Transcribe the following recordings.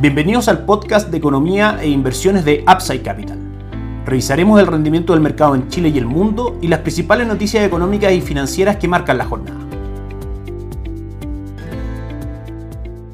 Bienvenidos al podcast de economía e inversiones de Upside Capital. Revisaremos el rendimiento del mercado en Chile y el mundo y las principales noticias económicas y financieras que marcan la jornada.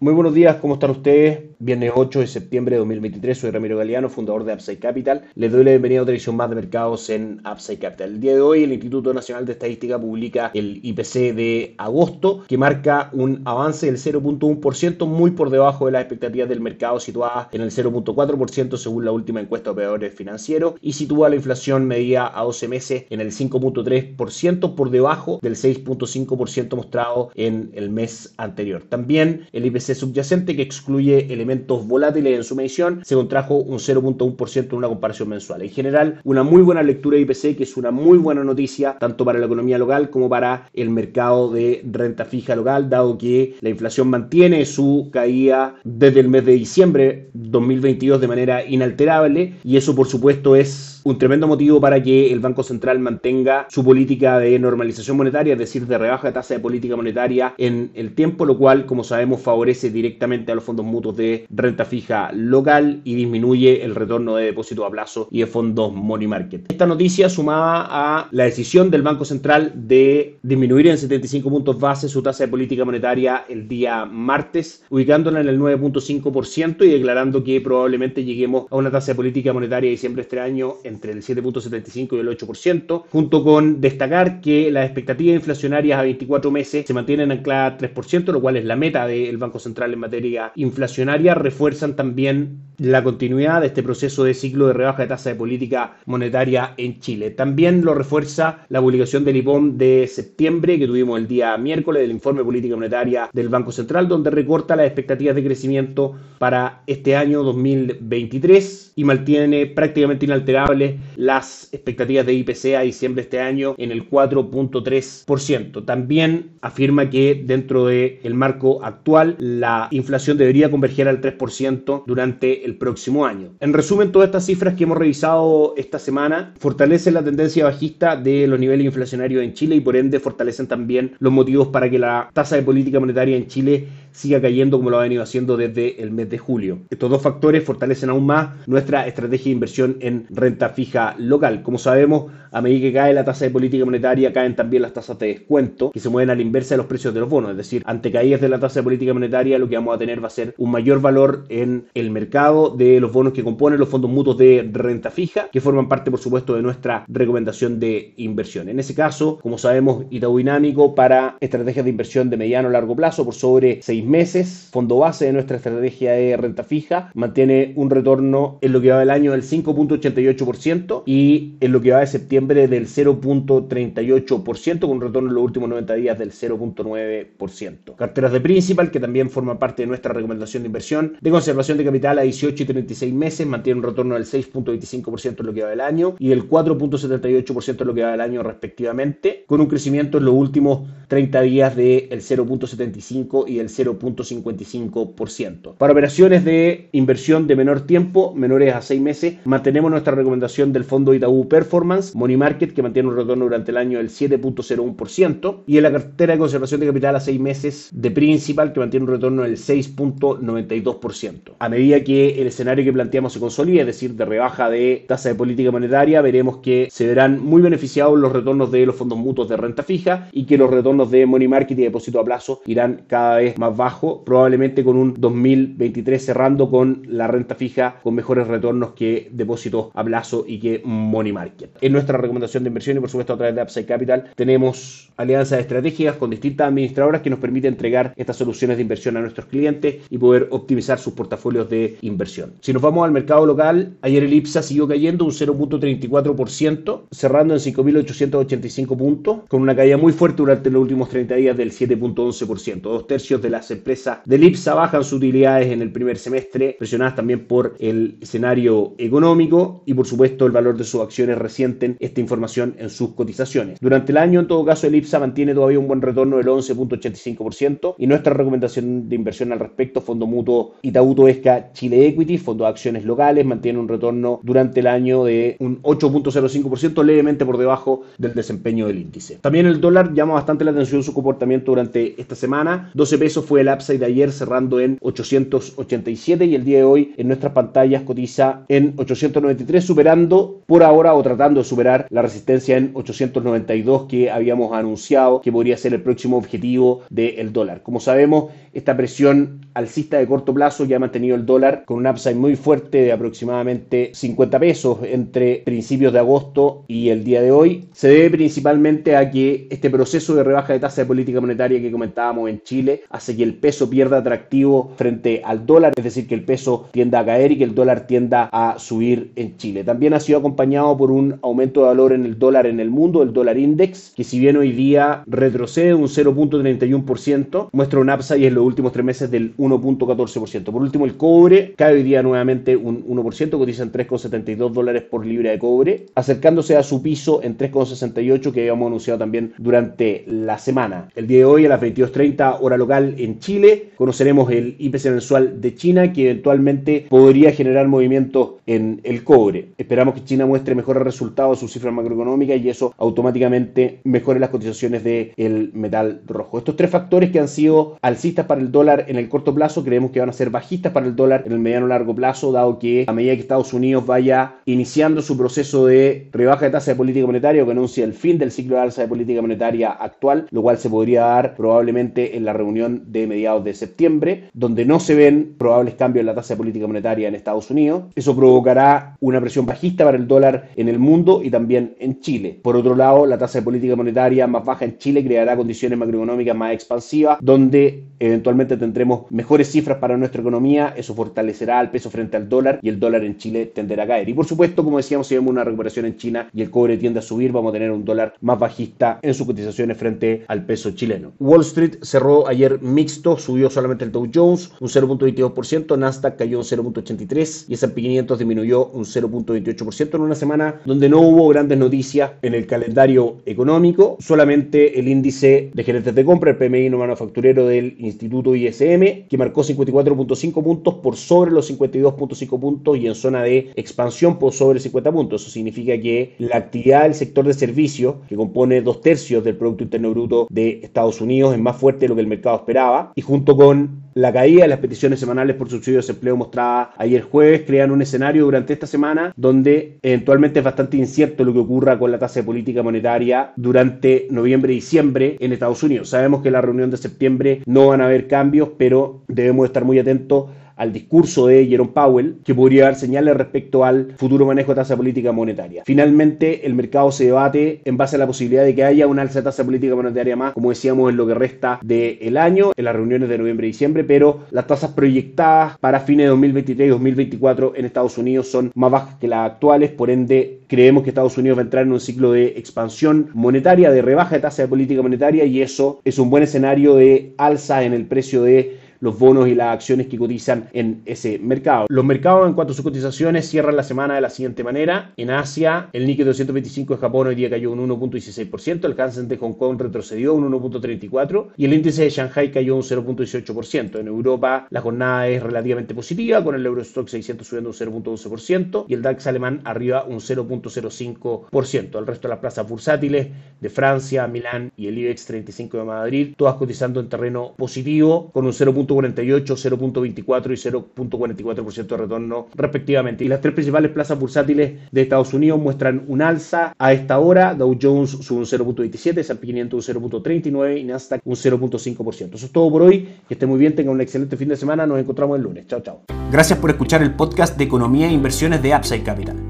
Muy buenos días, ¿cómo están ustedes? Viernes 8 de septiembre de 2023, soy Ramiro Galeano, fundador de Upside Capital. Les doy la bienvenida a otra edición más de mercados en Upside Capital. El día de hoy el Instituto Nacional de Estadística publica el IPC de agosto, que marca un avance del 0.1%, muy por debajo de las expectativas del mercado, situadas en el 0.4% según la última encuesta de operadores financieros, y sitúa la inflación medida a 12 meses en el 5.3%, por debajo del 6.5% mostrado en el mes anterior. También el IPC subyacente, que excluye elementos volátiles en su medición, se contrajo un 0.1% en una comparación mensual. En general, una muy buena lectura de IPC, que es una muy buena noticia tanto para la economía local como para el mercado de renta fija local, dado que la inflación mantiene su caída desde el mes de diciembre 2022 de manera inalterable y eso por supuesto es un tremendo motivo para que el Banco Central mantenga su política de normalización monetaria, es decir, de rebaja de tasa de política monetaria en el tiempo, lo cual, como sabemos, favorece directamente a los fondos mutuos de renta fija local y disminuye el retorno de depósitos a plazo y de fondos money market. Esta noticia sumada a la decisión del Banco Central de disminuir en 75 puntos base su tasa de política monetaria el día martes, ubicándola en el 9.5% y declarando que probablemente lleguemos a una tasa de política monetaria de diciembre de este año entre el 7.75 y el 8%, junto con destacar que las expectativas inflacionarias a 24 meses se mantienen ancladas a 3%, lo cual es la meta del Banco Central en materia inflacionaria, refuerzan también la continuidad de este proceso de ciclo de rebaja de tasa de política monetaria en Chile. También lo refuerza la publicación del IPOM de septiembre que tuvimos el día miércoles del informe de política monetaria del Banco Central, donde recorta las expectativas de crecimiento para este año 2023 y mantiene prácticamente inalterable las expectativas de IPC a diciembre de este año en el 4.3%. También afirma que dentro del marco actual la inflación debería converger al 3% durante el próximo año. En resumen, todas estas cifras que hemos revisado esta semana fortalecen la tendencia bajista de los niveles inflacionarios en Chile y por ende fortalecen también los motivos para que la tasa de política monetaria en Chile siga cayendo como lo ha venido haciendo desde el mes de julio. Estos dos factores fortalecen aún más nuestra estrategia de inversión en renta fija local. Como sabemos, a medida que cae la tasa de política monetaria, caen también las tasas de descuento que se mueven a la inversa de los precios de los bonos. Es decir, ante caídas de la tasa de política monetaria, lo que vamos a tener va a ser un mayor valor en el mercado de los bonos que componen los fondos mutuos de renta fija, que forman parte, por supuesto, de nuestra recomendación de inversión. En ese caso, como sabemos, Itaú Dinámico para estrategias de inversión de mediano a largo plazo por sobre seis meses, fondo base de nuestra estrategia de renta fija, mantiene un retorno en lo que va del año del 5.88% y en lo que va de septiembre del 0.38%, con un retorno en los últimos 90 días del 0.9%. Carteras de principal, que también forman parte de nuestra recomendación de inversión, de conservación de capital a 18 y 36 meses, mantiene un retorno del 6.25% en lo que va del año y el 4.78% en lo que va del año respectivamente, con un crecimiento en los últimos 30 días del 0.75 y el 0.55%. Para operaciones de inversión de menor tiempo, menores a 6 meses, mantenemos nuestra recomendación del fondo Itaú Performance, Money Market, que mantiene un retorno durante el año del 7.01%, y en la cartera de conservación de capital a 6 meses de Principal, que mantiene un retorno del 6.92%. A medida que el escenario que planteamos se consolide, es decir, de rebaja de tasa de política monetaria, veremos que se verán muy beneficiados los retornos de los fondos mutuos de renta fija y que los retornos de Money Market y depósito a plazo irán cada vez más bajo, probablemente con un 2023 cerrando con la renta fija con mejores retornos que depósitos a plazo y que money market. En nuestra recomendación de inversión y por supuesto a través de Upside Capital tenemos alianzas estratégicas con distintas administradoras que nos permiten entregar estas soluciones de inversión a nuestros clientes y poder optimizar sus portafolios de inversión. Si nos vamos al mercado local, ayer el IPSA siguió cayendo un 0.34%, cerrando en 5.885 puntos, con una caída muy fuerte durante los últimos 30 días del 7.11%. Dos tercios de las empresas del IPSA bajan sus utilidades en el primer semestre, presionadas también por el escenario económico y por supuesto el valor de sus acciones resienten esta información en sus cotizaciones. Durante el año, en todo caso, el IPSA mantiene todavía un buen retorno del 11.85% y nuestra recomendación de inversión al respecto, Fondo Mutuo Itaúto Esca Chile Equity, Fondo de Acciones Locales, mantiene un retorno durante el año de un 8.05%, levemente por debajo del desempeño del índice. También el dólar llama bastante la atención su comportamiento durante esta semana. 12 pesos fue el upside de ayer cerrando en 887 y el día de hoy en nuestras pantallas cotiza en 893 superando por ahora o tratando de superar la resistencia en 892 que habíamos anunciado que podría ser el próximo objetivo del dólar. Como sabemos, esta presión alcista de corto plazo ya ha mantenido el dólar con un upside muy fuerte de aproximadamente 50 pesos entre principios de agosto y el día de hoy. Se debe principalmente a que este proceso de rebaja de tasa de política monetaria que comentábamos en Chile hace que el peso pierda atractivo frente al dólar, es decir, que el peso tienda a caer y que el dólar tienda a subir en Chile. También ha sido acompañado por un aumento de valor en el dólar en el mundo, el dólar index, que si bien hoy día retrocede un 0.31%, muestra un upside en los últimos tres meses del 1.14%. Por último, el cobre cae hoy día nuevamente un 1%, cotizan 3,72 dólares por libra de cobre, acercándose a su piso en 3,68 que habíamos anunciado también durante la semana. El día de hoy a las 22.30 hora local en Chile conoceremos el IPC mensual de China que eventualmente podría generar movimientos en el cobre. Esperamos que China muestre mejores resultados de sus cifras macroeconómicas y eso automáticamente mejore las cotizaciones del metal rojo. Estos tres factores que han sido alcistas para el dólar en el corto plazo creemos que van a ser bajistas para el dólar en el mediano largo plazo, dado que a medida que Estados Unidos vaya iniciando su proceso de rebaja de tasa de política monetaria que anuncia el fin del ciclo de alza de política monetaria actual, lo cual se podría dar probablemente en la reunión de mediados de septiembre, donde no se ven probables cambios en la tasa de política monetaria en Estados Unidos. Eso provocará una presión bajista para el dólar en el mundo y también en Chile. Por otro lado, la tasa de política monetaria más baja en Chile creará condiciones macroeconómicas más expansivas, donde eventualmente tendremos mejores cifras para nuestra economía, eso fortalecerá el peso frente al dólar y el dólar en Chile tenderá a caer. Y por supuesto, como decíamos, si vemos una recuperación en China y el cobre tiende a subir, vamos a tener un dólar más bajista en sus cotizaciones frente al peso chileno. Wall Street cerró ayer mixto, subió solamente el Dow Jones un 0.22%, Nasdaq cayó un 0.83% y S&P 500 disminuyó un 0.28% en una semana donde no hubo grandes noticias en el calendario económico, solamente el índice de gerentes de compra, el PMI no manufacturero del Instituto ISM, que marcó 54.5 puntos por sobre los 52.5 puntos y en zona de expansión por sobre 50 puntos. Eso significa que la actividad del sector de servicios, que compone dos tercios del Producto Interno Bruto de Estados Unidos, es más fuerte de lo que el mercado esperaba y junto con la caída de las peticiones semanales por subsidio de desempleo mostrada ayer jueves crean un escenario durante esta semana donde eventualmente es bastante incierto lo que ocurra con la tasa de política monetaria durante noviembre y diciembre en Estados Unidos. Sabemos que en la reunión de septiembre no van a haber cambios, pero debemos estar muy atentos al discurso de Jerome Powell, que podría dar señales respecto al futuro manejo de tasa política monetaria. Finalmente, el mercado se debate en base a la posibilidad de que haya una alza de tasa política monetaria más, como decíamos, en lo que resta del año, en las reuniones de noviembre y diciembre, pero las tasas proyectadas para fines de 2023 y 2024 en Estados Unidos son más bajas que las actuales, por ende, creemos que Estados Unidos va a entrar en un ciclo de expansión monetaria, de rebaja de tasa de política monetaria, y eso es un buen escenario de alza en el precio de los bonos y las acciones que cotizan en ese mercado. Los mercados en cuanto a sus cotizaciones cierran la semana de la siguiente manera. En Asia, el Nikkei 225 de Japón hoy día cayó un 1.16%, el Hansen de Hong Kong retrocedió un 1.34% y el índice de Shanghai cayó un 0.18%. En Europa la jornada es relativamente positiva, con el Eurostock 600 subiendo un 0.11% y el DAX alemán arriba un 0.05%. El resto de las plazas bursátiles de Francia, Milán y el IBEX 35 de Madrid, todas cotizando en terreno positivo con un 0. 0.48, 0.24 y 0.44% de retorno respectivamente. Y las tres principales plazas bursátiles de Estados Unidos muestran un alza a esta hora. Dow Jones sube un 0.27, S&P 500 un 0.39 y Nasdaq un 0.5%. Eso es todo por hoy. Que esté muy bien, tengan un excelente fin de semana. Nos encontramos el lunes. Chao, chao. Gracias por escuchar el podcast de Economía e Inversiones de Upside Capital.